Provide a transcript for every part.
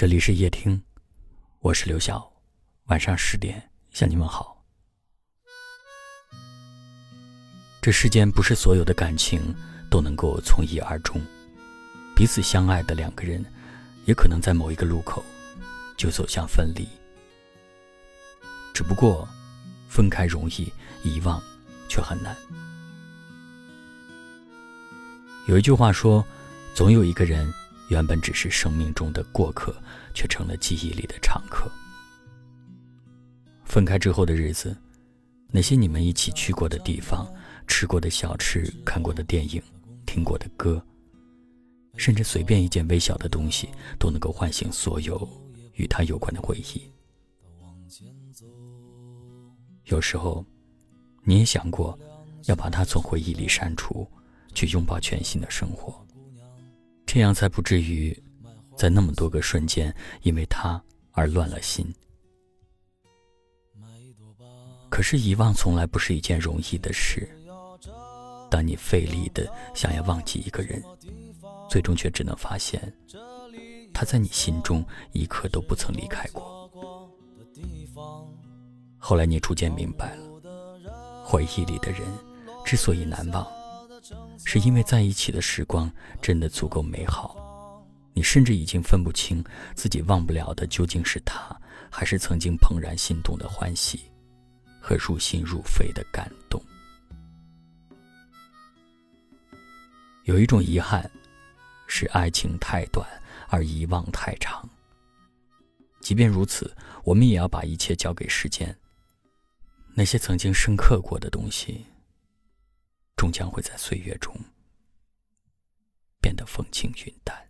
这里是夜听，我是刘晓，晚上十点向你们好。这世间不是所有的感情都能够从一而终，彼此相爱的两个人，也可能在某一个路口就走向分离。只不过，分开容易，遗忘却很难。有一句话说，总有一个人。原本只是生命中的过客，却成了记忆里的常客。分开之后的日子，那些你们一起去过的地方、吃过的小吃、看过的电影、听过的歌，甚至随便一件微小的东西，都能够唤醒所有与他有关的回忆。有时候，你也想过要把他从回忆里删除，去拥抱全新的生活。这样才不至于，在那么多个瞬间，因为他而乱了心。可是遗忘从来不是一件容易的事。当你费力的想要忘记一个人，最终却只能发现，他在你心中一刻都不曾离开过。后来你逐渐明白了，回忆里的人之所以难忘。是因为在一起的时光真的足够美好，你甚至已经分不清自己忘不了的究竟是他，还是曾经怦然心动的欢喜和入心入肺的感动。有一种遗憾，是爱情太短，而遗忘太长。即便如此，我们也要把一切交给时间。那些曾经深刻过的东西。将会在岁月中变得风轻云淡。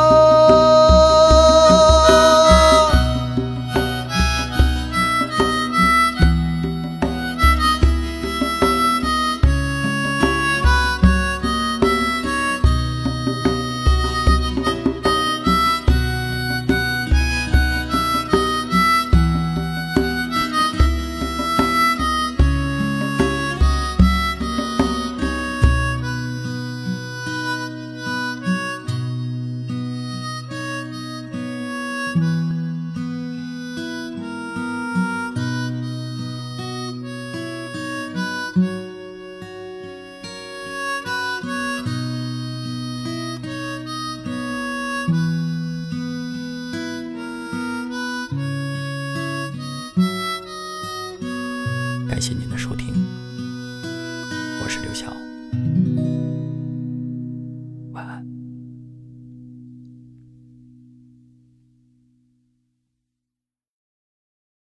刘晓。